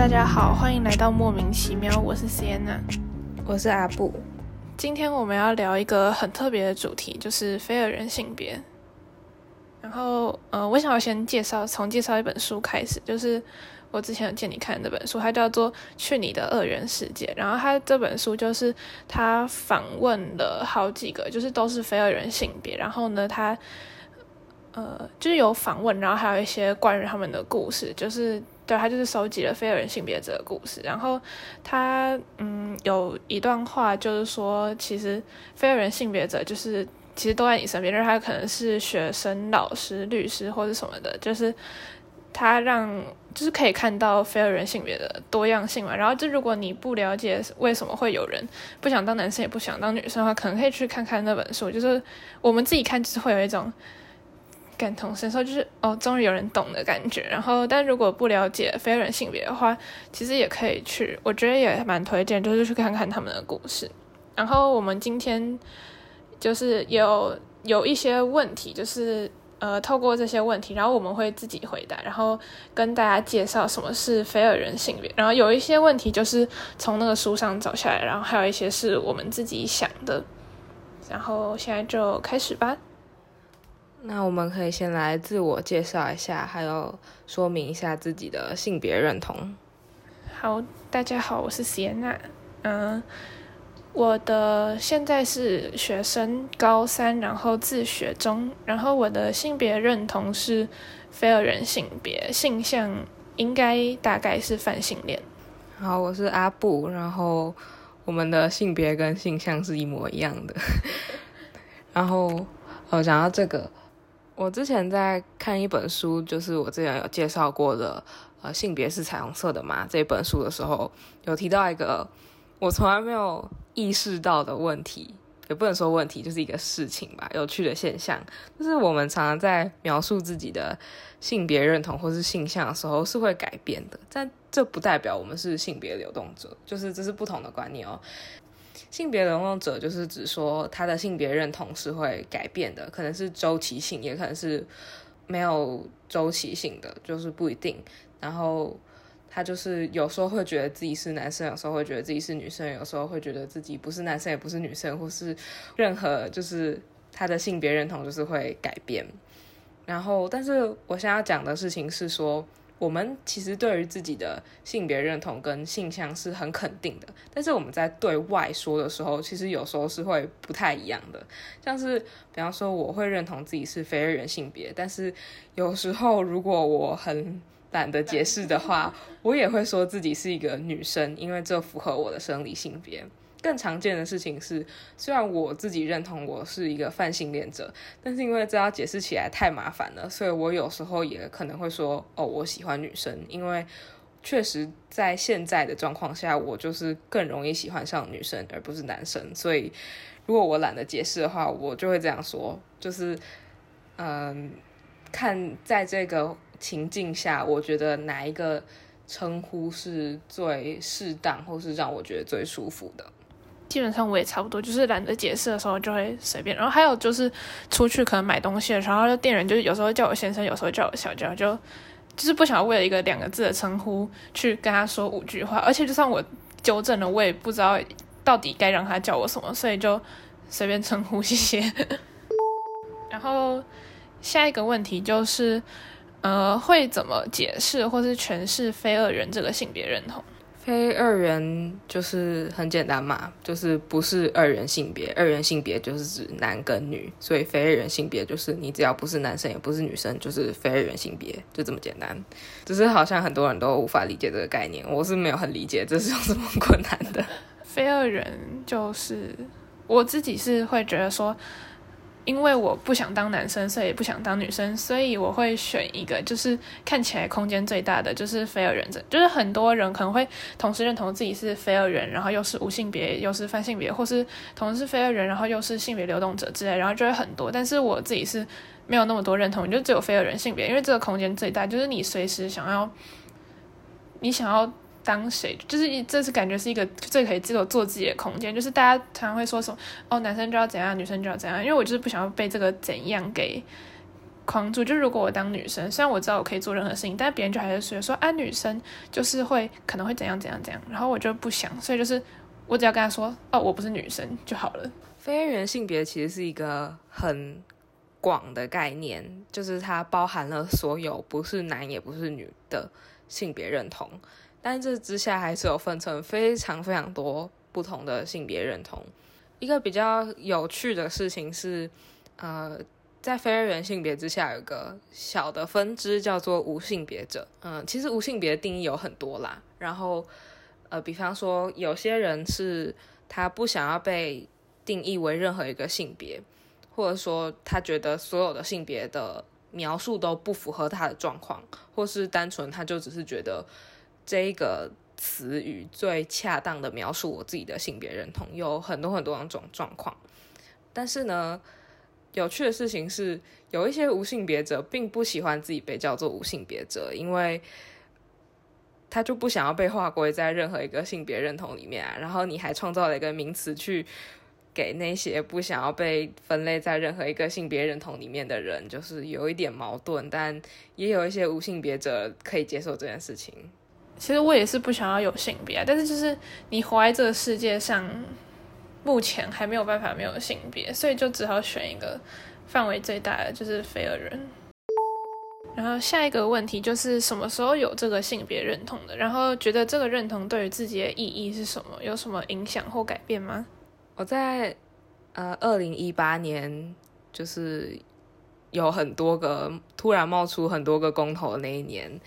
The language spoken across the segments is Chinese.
大家好，欢迎来到莫名其妙。我是 Sienna，我是阿布。今天我们要聊一个很特别的主题，就是非二人性别。然后，呃，我想要先介绍，从介绍一本书开始，就是我之前有借你看的那本书，它叫做《去你的二元世界》。然后，它这本书就是他访问了好几个，就是都是非二人性别。然后呢，他呃，就是有访问，然后还有一些关于他们的故事，就是对他就是收集了非二元性别者的故事。然后他嗯，有一段话就是说，其实非二元性别者就是。其实都在你身边，就是他可能是学生、老师、律师或者什么的，就是他让就是可以看到非二元性别的多样性嘛。然后，就如果你不了解为什么会有人不想当男生也不想当女生的话，可能可以去看看那本书。就是我们自己看，就是会有一种感同身受，就是哦，终于有人懂的感觉。然后，但如果不了解非人性别的话，其实也可以去，我觉得也蛮推荐，就是去看看他们的故事。然后，我们今天。就是有有一些问题，就是呃，透过这些问题，然后我们会自己回答，然后跟大家介绍什么是非二元性别。然后有一些问题就是从那个书上找下来，然后还有一些是我们自己想的。然后现在就开始吧。那我们可以先来自我介绍一下，还有说明一下自己的性别认同。好，大家好，我是 Sienna，嗯。我的现在是学生高三，然后自学中，然后我的性别认同是非二人性别，性向应该大概是泛性恋。好，我是阿布，然后我们的性别跟性向是一模一样的。然后呃讲到这个，我之前在看一本书，就是我之前有介绍过的，呃，性别是彩虹色的嘛这本书的时候，有提到一个。我从来没有意识到的问题，也不能说问题，就是一个事情吧。有趣的现象就是我们常常在描述自己的性别认同或是性向的时候是会改变的，但这不代表我们是性别流动者，就是这是不同的观念哦。性别流动者就是指说他的性别认同是会改变的，可能是周期性，也可能是没有周期性的，就是不一定。然后。他就是有时候会觉得自己是男生，有时候会觉得自己是女生，有时候会觉得自己不是男生也不是女生，或是任何就是他的性别认同就是会改变。然后，但是我想要讲的事情是说，我们其实对于自己的性别认同跟性向是很肯定的，但是我们在对外说的时候，其实有时候是会不太一样的。像是比方说，我会认同自己是非二元性别，但是有时候如果我很懒得解释的话，我也会说自己是一个女生，因为这符合我的生理性别。更常见的事情是，虽然我自己认同我是一个泛性恋者，但是因为这要解释起来太麻烦了，所以我有时候也可能会说：“哦，我喜欢女生。”因为确实在现在的状况下，我就是更容易喜欢上女生而不是男生。所以如果我懒得解释的话，我就会这样说：就是嗯，看在这个。情境下，我觉得哪一个称呼是最适当，或是让我觉得最舒服的？基本上我也差不多，就是懒得解释的时候就会随便。然后还有就是出去可能买东西的时候，店员就是有时候叫我先生，有时候叫我小娇，就就是不想为了一个两个字的称呼去跟他说五句话。而且就算我纠正了，我也不知道到底该让他叫我什么，所以就随便称呼谢谢。然后下一个问题就是。呃，会怎么解释或是诠释非二元这个性别认同？非二元就是很简单嘛，就是不是二元性别，二元性别就是指男跟女，所以非二元性别就是你只要不是男生也不是女生，就是非二元性别，就这么简单。只是好像很多人都无法理解这个概念，我是没有很理解这是有什么困难的。非二元就是我自己是会觉得说。因为我不想当男生，所以也不想当女生，所以我会选一个就是看起来空间最大的，就是非二元者。就是很多人可能会同时认同自己是非二元，然后又是无性别，又是泛性别，或是同时是非二元，然后又是性别流动者之类，然后就会很多。但是我自己是没有那么多认同，就只有非二元性别，因为这个空间最大，就是你随时想要，你想要。当谁就是这是感觉是一个最可以自我做自己的空间，就是大家常常会说什么哦，男生就要怎样，女生就要怎样，因为我就是不想要被这个怎样给框住。就如果我当女生，虽然我知道我可以做任何事情，但别人就还是觉得说啊，女生就是会可能会怎样怎样怎样，然后我就不想，所以就是我只要跟他说哦，我不是女生就好了。非二元性别其实是一个很广的概念，就是它包含了所有不是男也不是女的性别认同，但这之下还是有分成非常非常多不同的性别认同。一个比较有趣的事情是，呃，在非二元性别之下有个小的分支叫做无性别者。嗯，其实无性别的定义有很多啦。然后，呃，比方说有些人是他不想要被定义为任何一个性别，或者说他觉得所有的性别的描述都不符合他的状况，或是单纯他就只是觉得这个。词语最恰当的描述我自己的性别认同，有很多很多种状况。但是呢，有趣的事情是，有一些无性别者并不喜欢自己被叫做无性别者，因为他就不想要被划归在任何一个性别认同里面啊。然后你还创造了一个名词去给那些不想要被分类在任何一个性别认同里面的人，就是有一点矛盾。但也有一些无性别者可以接受这件事情。其实我也是不想要有性别，但是就是你活在这个世界上，目前还没有办法没有性别，所以就只好选一个范围最大的，就是非二人。然后下一个问题就是什么时候有这个性别认同的？然后觉得这个认同对于自己的意义是什么？有什么影响或改变吗？我在呃二零一八年，就是有很多个突然冒出很多个公投的那一年。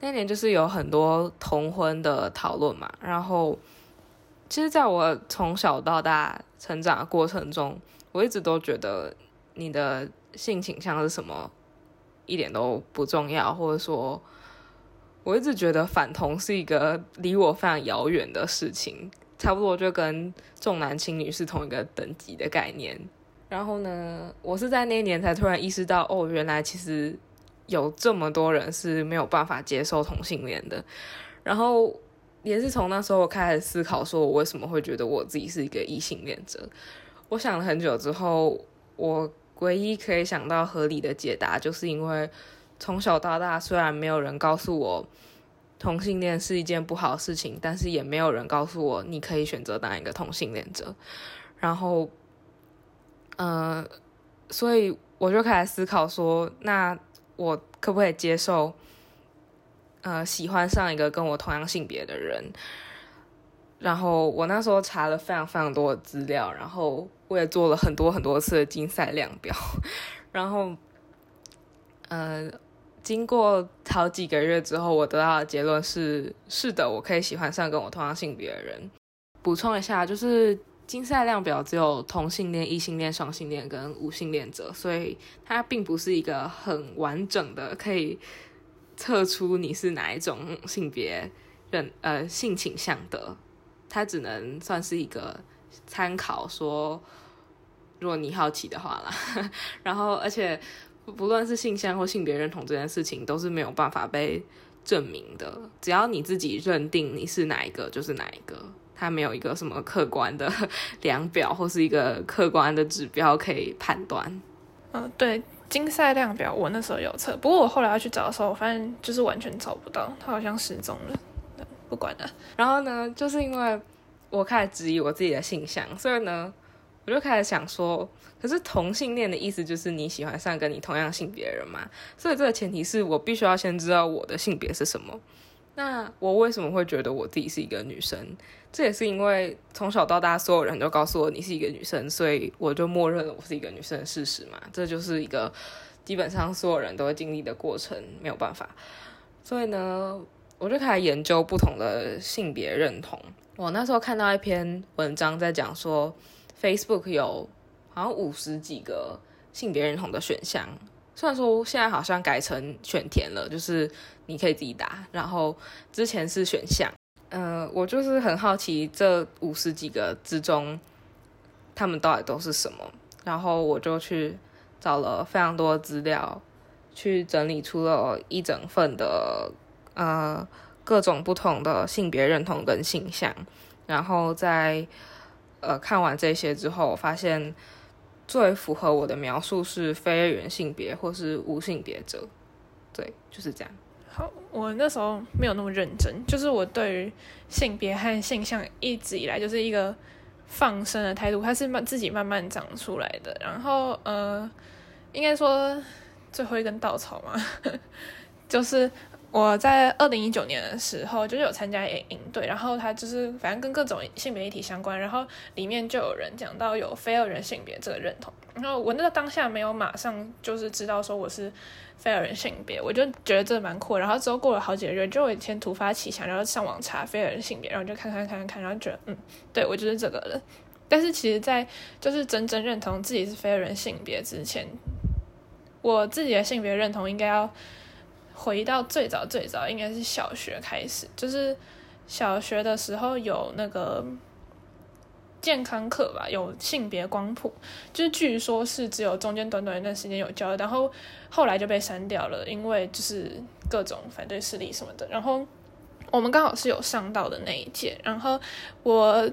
那年就是有很多同婚的讨论嘛，然后其实在我从小到大成长的过程中，我一直都觉得你的性倾向是什么一点都不重要，或者说，我一直觉得反同是一个离我非常遥远的事情，差不多就跟重男轻女是同一个等级的概念。然后呢，我是在那一年才突然意识到，哦，原来其实。有这么多人是没有办法接受同性恋的，然后也是从那时候我开始思考，说我为什么会觉得我自己是一个异性恋者。我想了很久之后，我唯一可以想到合理的解答，就是因为从小到大，虽然没有人告诉我同性恋是一件不好的事情，但是也没有人告诉我你可以选择当一个同性恋者。然后，呃，所以我就开始思考说，那。我可不可以接受，呃，喜欢上一个跟我同样性别的人？然后我那时候查了非常非常多的资料，然后我也做了很多很多次的竞赛量表，然后，呃，经过好几个月之后，我得到的结论是：是的，我可以喜欢上跟我同样性别的人。补充一下，就是。竞赛量表只有同性恋、异性恋、双性恋跟无性恋者，所以它并不是一个很完整的可以测出你是哪一种性别认呃性倾向的，它只能算是一个参考，说如果你好奇的话啦。然后，而且不论是性向或性别认同这件事情，都是没有办法被证明的，只要你自己认定你是哪一个，就是哪一个。它没有一个什么客观的 量表，或是一个客观的指标可以判断。嗯，对，竞赛量表我那时候有测，不过我后来要去找的时候，我发现就是完全找不到，它好像失踪了。不管了。然后呢，就是因为我开始质疑我自己的性向，所以呢，我就开始想说，可是同性恋的意思就是你喜欢上跟你同样性别的人嘛？所以这个前提是我必须要先知道我的性别是什么。那我为什么会觉得我自己是一个女生？这也是因为从小到大，所有人都告诉我你是一个女生，所以我就默认了我是一个女生的事实嘛。这就是一个基本上所有人都会经历的过程，没有办法。所以呢，我就开始研究不同的性别认同。我那时候看到一篇文章在讲说，Facebook 有好像五十几个性别认同的选项。虽然说现在好像改成选填了，就是你可以自己打，然后之前是选项。嗯，我就是很好奇这五十几个之中，他们到底都是什么，然后我就去找了非常多资料，去整理出了一整份的呃各种不同的性别认同跟性向，然后在呃看完这些之后，发现。最符合我的描述是非二元性别或是无性别者，对，就是这样。我那时候没有那么认真，就是我对于性别和性向一直以来就是一个放生的态度，它是慢自己慢慢长出来的。然后呃，应该说最后一根稻草嘛，就是。我在二零一九年的时候，就是有参加营营队，然后他就是反正跟各种性别议题相关，然后里面就有人讲到有非二元性别这个认同，然后我那个当下没有马上就是知道说我是非二元性别，我就觉得这蛮酷，然后之后过了好几个月，就有一天突发奇想，然后上网查非二元性别，然后就看看看看，然后觉得嗯，对我就是这个人，但是其实，在就是真正认同自己是非二元性别之前，我自己的性别认同应该要。回到最早最早，应该是小学开始，就是小学的时候有那个健康课吧，有性别光谱，就是据说是只有中间短短一段时间有教，然后后来就被删掉了，因为就是各种反对势力什么的。然后我们刚好是有上到的那一届，然后我。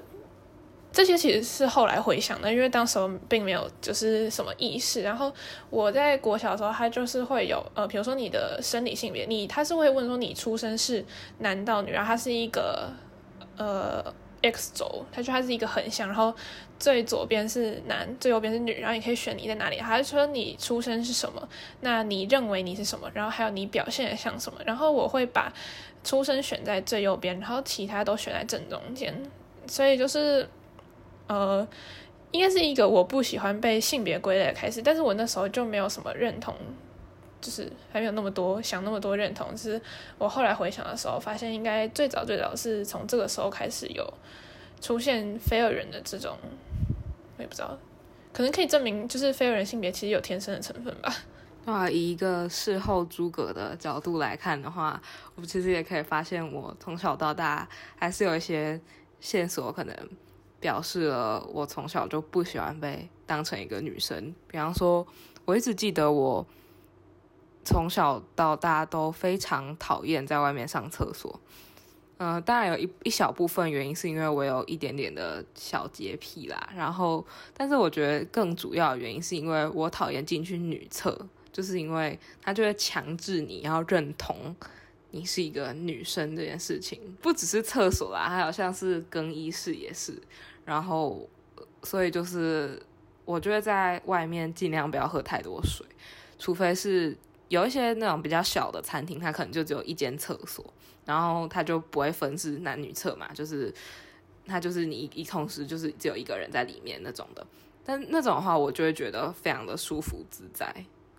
这些其实是后来回想的，因为当时并没有就是什么意识。然后我在国小的时候，他就是会有呃，比如说你的生理性别，你他是会问说你出生是男到女，然后它是一个呃 X 轴，他说它是一个横向，然后最左边是男，最右边是女，然后你可以选你在哪里。还是说你出生是什么？那你认为你是什么？然后还有你表现的像什么？然后我会把出生选在最右边，然后其他都选在正中间，所以就是。呃，应该是一个我不喜欢被性别归类的开始，但是我那时候就没有什么认同，就是还没有那么多想那么多认同。是我后来回想的时候，发现应该最早最早是从这个时候开始有出现非二人的这种，我也不知道，可能可以证明就是非二人性别其实有天生的成分吧。那以一个事后诸葛的角度来看的话，我其实也可以发现，我从小到大还是有一些线索可能。表示了我从小就不喜欢被当成一个女生。比方说，我一直记得我从小到大都非常讨厌在外面上厕所。嗯，当然有一一小部分原因是因为我有一点点的小洁癖啦。然后，但是我觉得更主要的原因是因为我讨厌进去女厕，就是因为他就会强制你要认同你是一个女生这件事情。不只是厕所啦，还有像是更衣室也是。然后，所以就是我觉得在外面尽量不要喝太多水，除非是有一些那种比较小的餐厅，它可能就只有一间厕所，然后它就不会分是男女厕嘛，就是它就是你一同时就是只有一个人在里面那种的。但那种的话，我就会觉得非常的舒服自在，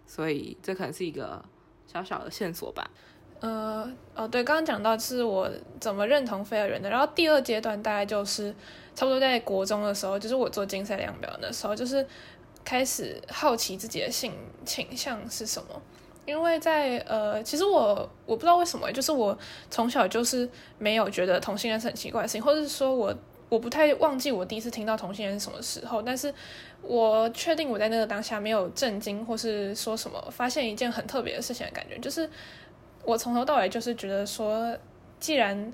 所以这可能是一个小小的线索吧。呃，哦，对，刚刚讲到是我怎么认同非二元的，然后第二阶段大概就是差不多在国中的时候，就是我做竞赛量表的时候，就是开始好奇自己的性倾向是什么，因为在呃，其实我我不知道为什么，就是我从小就是没有觉得同性恋是很奇怪的事情，或者是说我我不太忘记我第一次听到同性恋是什么时候，但是我确定我在那个当下没有震惊或是说什么发现一件很特别的事情的感觉，就是。我从头到尾就是觉得说，既然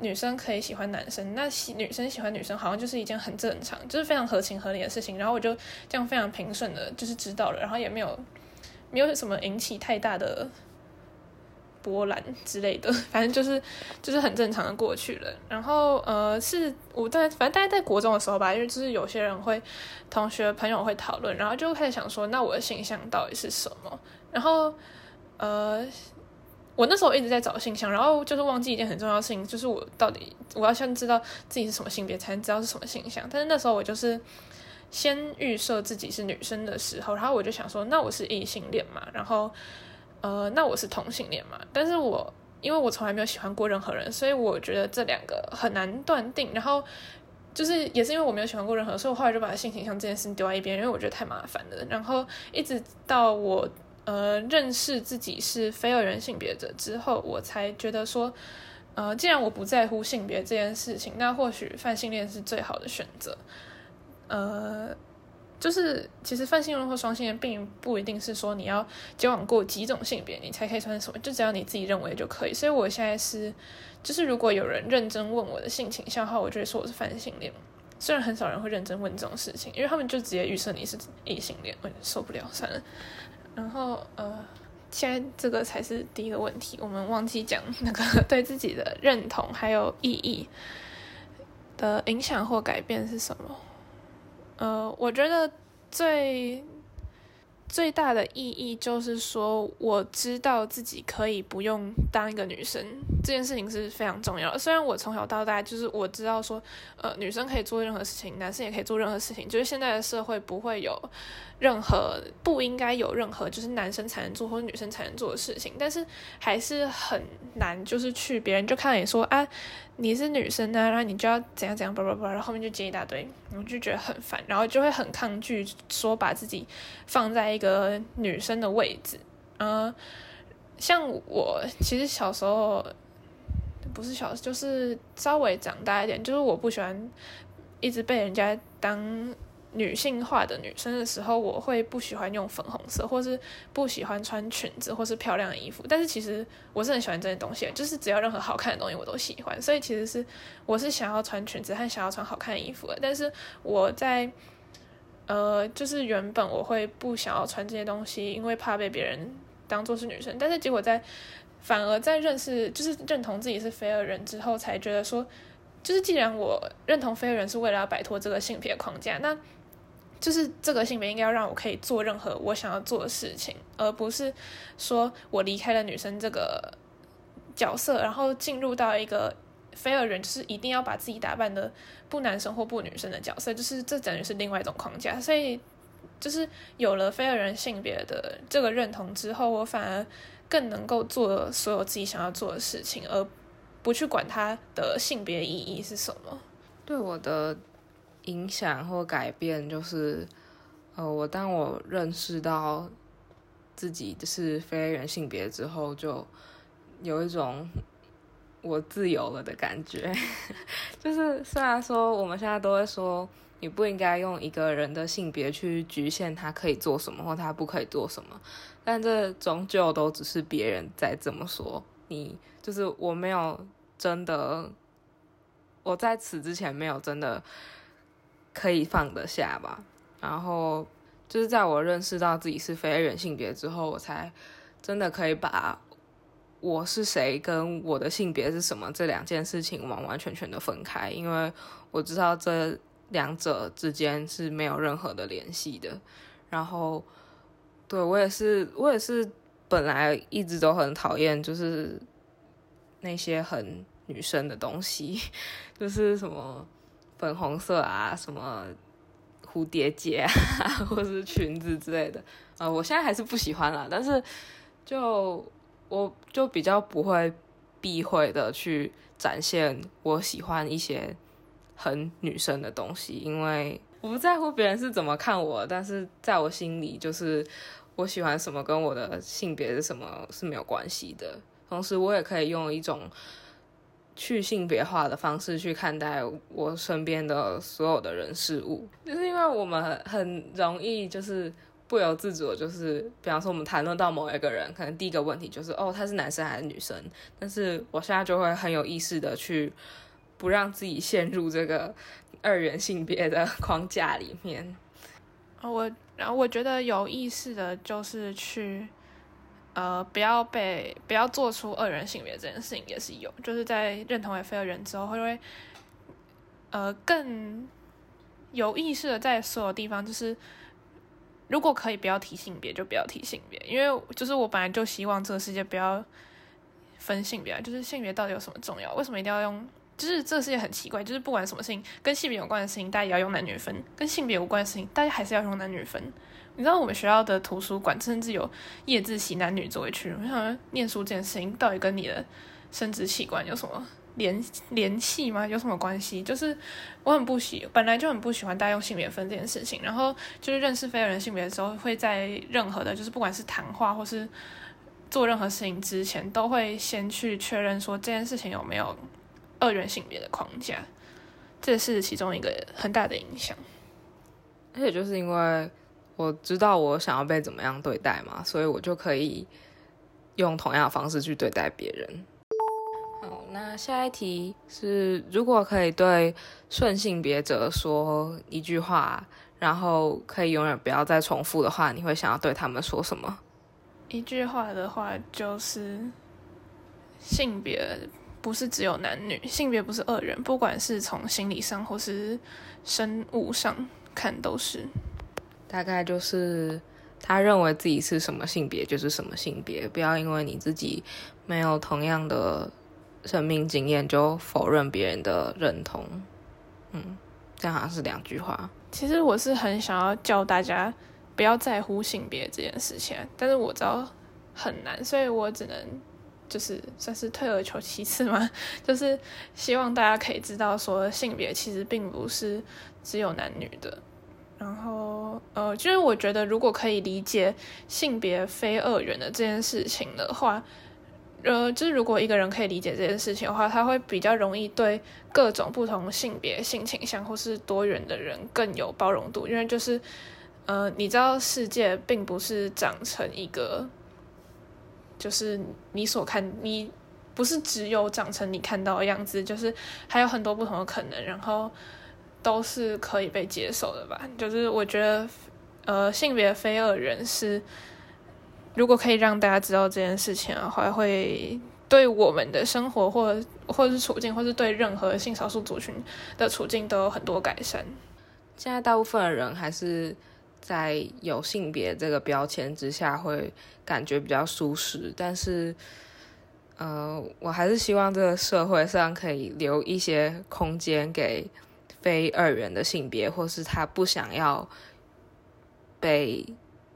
女生可以喜欢男生，那喜女生喜欢女生好像就是一件很正常，就是非常合情合理的事情。然后我就这样非常平顺的，就是知道了，然后也没有没有什么引起太大的波澜之类的，反正就是就是很正常的过去了。然后呃，是我在反正大概在国中的时候吧，因为就是有些人会同学朋友会讨论，然后就开始想说，那我的形象到底是什么？然后呃。我那时候一直在找性向，然后就是忘记一件很重要的事情，就是我到底我要先知道自己是什么性别，才能知道是什么性向。但是那时候我就是先预设自己是女生的时候，然后我就想说，那我是异性恋嘛，然后呃，那我是同性恋嘛。但是我因为我从来没有喜欢过任何人，所以我觉得这两个很难断定。然后就是也是因为我没有喜欢过任何，所以我后来就把性倾向这件事情丢在一边，因为我觉得太麻烦了。然后一直到我。呃，认识自己是非二元性别者之后，我才觉得说，呃，既然我不在乎性别这件事情，那或许泛性恋是最好的选择。呃，就是其实泛性恋或双性恋并不一定是说你要交往过几种性别，你才可以算什么，就只要你自己认为就可以。所以我现在是，就是如果有人认真问我的性倾向的话，我就会说我是泛性恋。虽然很少人会认真问这种事情，因为他们就直接预设你是异性恋，我受不了，算了。然后呃，现在这个才是第一个问题，我们忘记讲 那个对自己的认同还有意义的影响或改变是什么？呃，我觉得最。最大的意义就是说，我知道自己可以不用当一个女生，这件事情是非常重要的。虽然我从小到大就是我知道说，呃，女生可以做任何事情，男生也可以做任何事情，就是现在的社会不会有。任何不应该有任何就是男生才能做或者女生才能做的事情，但是还是很难，就是去别人就看你说啊，你是女生呢，然后你就要怎样怎样，叭叭叭，然后后面就接一大堆，我就觉得很烦，然后就会很抗拒说把自己放在一个女生的位置。嗯，像我其实小时候不是小，就是稍微长大一点，就是我不喜欢一直被人家当。女性化的女生的时候，我会不喜欢用粉红色，或是不喜欢穿裙子，或是漂亮的衣服。但是其实我是很喜欢这些东西，就是只要任何好看的东西我都喜欢。所以其实是我是想要穿裙子和想要穿好看的衣服的。但是我在呃，就是原本我会不想要穿这些东西，因为怕被别人当做是女生。但是结果在反而在认识就是认同自己是非二人之后，才觉得说，就是既然我认同非二人是为了要摆脱这个性别框架，那就是这个性别应该要让我可以做任何我想要做的事情，而不是说我离开了女生这个角色，然后进入到一个非二人，就是一定要把自己打扮的不男生或不女生的角色，就是这等于是另外一种框架。所以，就是有了非二人性别的这个认同之后，我反而更能够做所有自己想要做的事情，而不去管他的性别意义是什么。对我的。影响或改变，就是，呃，我当我认识到自己是非人性别之后，就有一种我自由了的感觉。就是虽然说我们现在都会说，你不应该用一个人的性别去局限他可以做什么或他不可以做什么，但这终究都只是别人在这么说。你就是我没有真的，我在此之前没有真的。可以放得下吧，然后就是在我认识到自己是非人性别之后，我才真的可以把我是谁跟我的性别是什么这两件事情完完全全的分开，因为我知道这两者之间是没有任何的联系的。然后，对我也是，我也是本来一直都很讨厌，就是那些很女生的东西，就是什么。粉红色啊，什么蝴蝶结啊，或是裙子之类的，呃，我现在还是不喜欢啦。但是，就我就比较不会避讳的去展现我喜欢一些很女生的东西，因为我不在乎别人是怎么看我，但是在我心里，就是我喜欢什么跟我的性别是什么是没有关系的。同时，我也可以用一种。去性别化的方式去看待我身边的所有的人事物，就是因为我们很容易就是不由自主，就是比方说我们谈论到某一个人，可能第一个问题就是哦他是男生还是女生，但是我现在就会很有意识的去不让自己陷入这个二元性别的 框架里面。我然后我觉得有意识的就是去。呃，不要被不要做出二人性别这件事情也是有，就是在认同为非二人之后，会会呃更有意识的在所有地方，就是如果可以不要提性别就不要提性别，因为就是我本来就希望这个世界不要分性别，就是性别到底有什么重要？为什么一定要用？就是这个世界很奇怪，就是不管什么事情跟性别有关的事情，大家也要用男女分；跟性别无关的事情，大家还是要用男女分。你知道我们学校的图书馆甚至有夜自习男女座位区。我想念书这件事情到底跟你的生殖器官有什么联联系吗？有什么关系？就是我很不喜，本来就很不喜欢大家用性别分这件事情。然后就是认识非人性别的时候，会在任何的，就是不管是谈话或是做任何事情之前，都会先去确认说这件事情有没有二元性别的框架。这是其中一个很大的影响。而且就是因为。我知道我想要被怎么样对待嘛，所以我就可以用同样的方式去对待别人。好，那下一题是，如果可以对顺性别者说一句话，然后可以永远不要再重复的话，你会想要对他们说什么？一句话的话，就是性别不是只有男女，性别不是二元，不管是从心理上或是生物上看，都是。大概就是他认为自己是什么性别就是什么性别，不要因为你自己没有同样的生命经验就否认别人的认同。嗯，这样好像是两句话。其实我是很想要教大家不要在乎性别这件事情，但是我知道很难，所以我只能就是算是退而求其次嘛，就是希望大家可以知道说性别其实并不是只有男女的。然后，呃，就是我觉得，如果可以理解性别非二元的这件事情的话，呃，就是如果一个人可以理解这件事情的话，他会比较容易对各种不同性别、性倾向或是多元的人更有包容度。因为就是，呃，你知道，世界并不是长成一个，就是你所看，你不是只有长成你看到的样子，就是还有很多不同的可能。然后。都是可以被接受的吧，就是我觉得，呃，性别非二人是，如果可以让大家知道这件事情的话，会对我们的生活或或是处境，或是对任何性少数族群的处境都有很多改善。现在大部分的人还是在有性别这个标签之下，会感觉比较舒适，但是，呃，我还是希望这个社会上可以留一些空间给。非二元的性别，或是他不想要被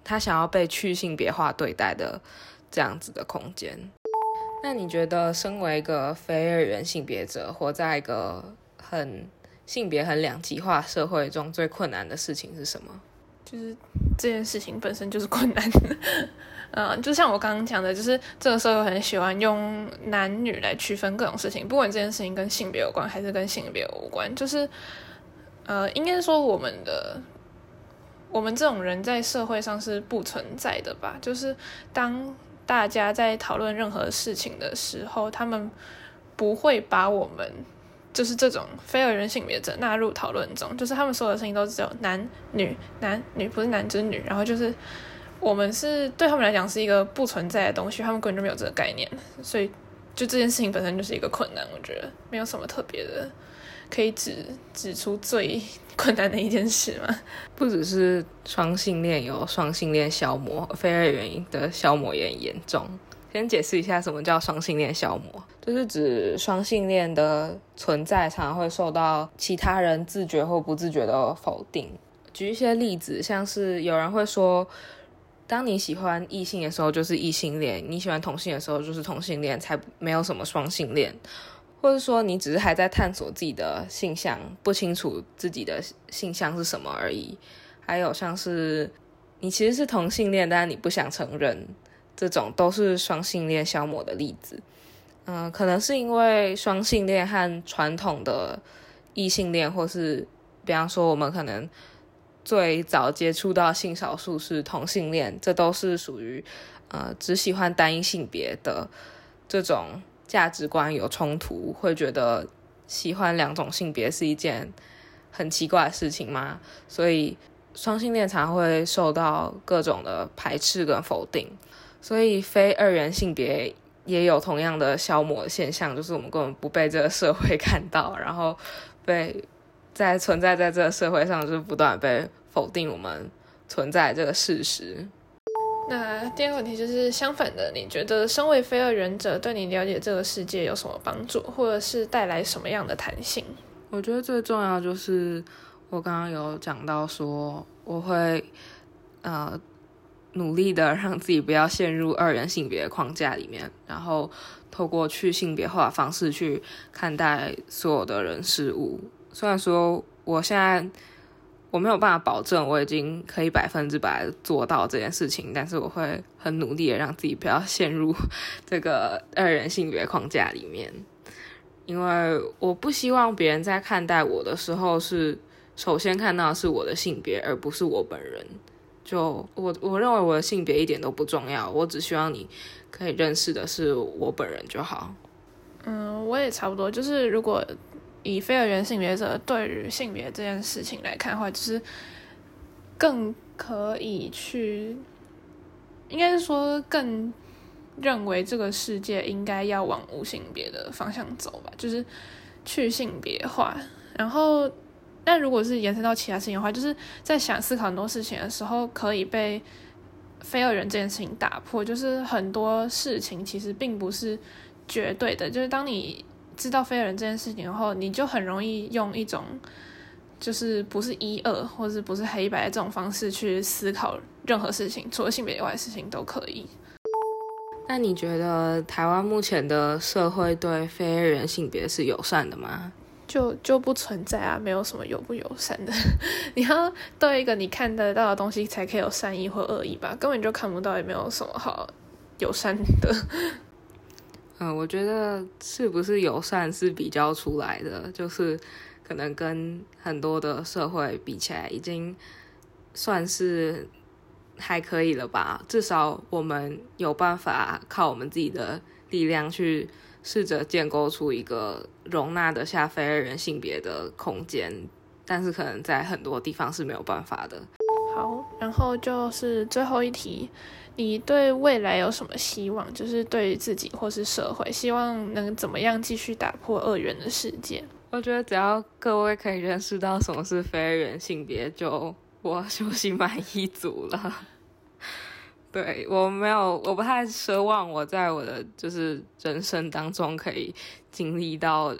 他想要被去性别化对待的这样子的空间。那你觉得，身为一个非二元性别者，活在一个很性别很两极化社会中，最困难的事情是什么？就是这件事情本身就是困难的。嗯，就像我刚刚讲的，就是这个社会很喜欢用男女来区分各种事情，不管这件事情跟性别有关还是跟性别无关，就是，呃，应该说我们的我们这种人在社会上是不存在的吧？就是当大家在讨论任何事情的时候，他们不会把我们就是这种非二元性别者纳入讨论中，就是他们所有的事情都只有男女男女，不是男就是女，然后就是。我们是对他们来讲是一个不存在的东西，他们根本就没有这个概念，所以就这件事情本身就是一个困难。我觉得没有什么特别的可以指指出最困难的一件事嘛。不只是双性恋有双性恋消磨，非二元的消磨也很严重。先解释一下什么叫双性恋消磨，就是指双性恋的存在常常会受到其他人自觉或不自觉的否定。举一些例子，像是有人会说。当你喜欢异性的时候，就是异性恋；你喜欢同性的时候，就是同性恋，才没有什么双性恋。或者说，你只是还在探索自己的性向，不清楚自己的性向是什么而已。还有像是你其实是同性恋，但是你不想承认，这种都是双性恋消磨的例子。嗯，可能是因为双性恋和传统的异性恋，或是比方说我们可能。最早接触到性少数是同性恋，这都是属于呃只喜欢单一性别的这种价值观有冲突，会觉得喜欢两种性别是一件很奇怪的事情吗？所以双性恋才会受到各种的排斥跟否定，所以非二元性别也有同样的消磨现象，就是我们根本不被这个社会看到，然后被在存在在这个社会上，就是不断被。否定我们存在这个事实。那第二个问题就是相反的，你觉得身为非二元者对你了解这个世界有什么帮助，或者是带来什么样的弹性？我觉得最重要就是我刚刚有讲到说，我会呃努力的让自己不要陷入二元性别的框架里面，然后透过去性别化方式去看待所有的人事物。虽然说我现在。我没有办法保证我已经可以百分之百做到这件事情，但是我会很努力的让自己不要陷入这个二元性别框架里面，因为我不希望别人在看待我的时候是首先看到是我的性别，而不是我本人。就我我认为我的性别一点都不重要，我只希望你可以认识的是我本人就好。嗯，我也差不多。就是如果以非二元性别者对于性别这件事情来看的话，就是更可以去，应该是说更认为这个世界应该要往无性别的方向走吧，就是去性别化。然后，但如果是延伸到其他事情的话，就是在想思考很多事情的时候，可以被非二元这件事情打破。就是很多事情其实并不是绝对的，就是当你知道非二元这件事情后，你就很容易用一种就是不是一二或者不是黑白这种方式去思考任何事情，除了性别以外的事情都可以。那你觉得台湾目前的社会对非二元性别是友善的吗？就就不存在啊，没有什么友不友善的。你要对一个你看得到的东西才可以有善意或恶意吧，根本就看不到，也没有什么好友善的。嗯，我觉得是不是友善是比较出来的，就是可能跟很多的社会比起来，已经算是。还可以了吧，至少我们有办法靠我们自己的力量去试着建构出一个容纳得下非二元性别的空间，但是可能在很多地方是没有办法的。好，然后就是最后一题，你对未来有什么希望？就是对于自己或是社会，希望能怎么样继续打破二元的世界？我觉得只要各位可以认识到什么是非二元性别，就。我休息满意足了，对我没有，我不太奢望我在我的就是人生当中可以经历到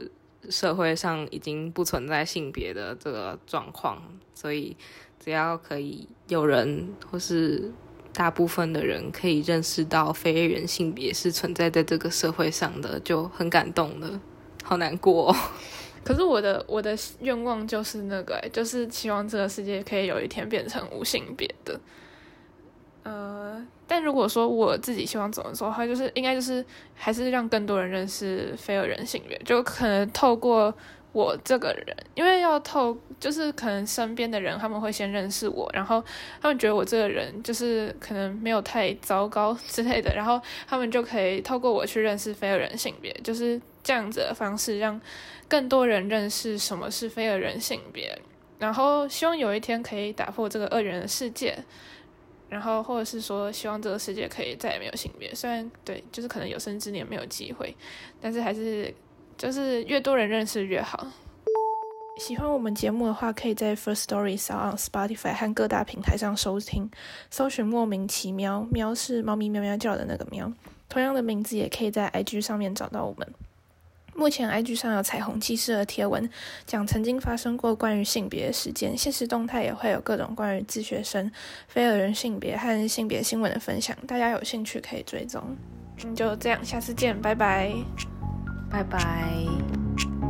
社会上已经不存在性别的这个状况，所以只要可以有人或是大部分的人可以认识到非人性别是存在在这个社会上的，就很感动了，好难过。可是我的我的愿望就是那个，就是希望这个世界可以有一天变成无性别的。呃，但如果说我自己希望怎么做的话，就是应该就是还是让更多人认识非二人性别，就可能透过我这个人，因为要透，就是可能身边的人他们会先认识我，然后他们觉得我这个人就是可能没有太糟糕之类的，然后他们就可以透过我去认识非二人性别，就是这样子的方式让。更多人认识什么是非二人性别，然后希望有一天可以打破这个二元的世界，然后或者是说希望这个世界可以再也没有性别。虽然对，就是可能有生之年没有机会，但是还是就是越多人认识越好。喜欢我们节目的话，可以在 First Story、s o Spotify 和各大平台上收听，搜寻莫名其妙，喵是猫咪喵喵叫的那个喵。同样的名字也可以在 IG 上面找到我们。目前 IG 上有彩虹记事的贴文，讲曾经发生过关于性别事件，现实动态也会有各种关于自学生、非二人性别和性别新闻的分享，大家有兴趣可以追踪。就这样，下次见，拜拜，拜拜。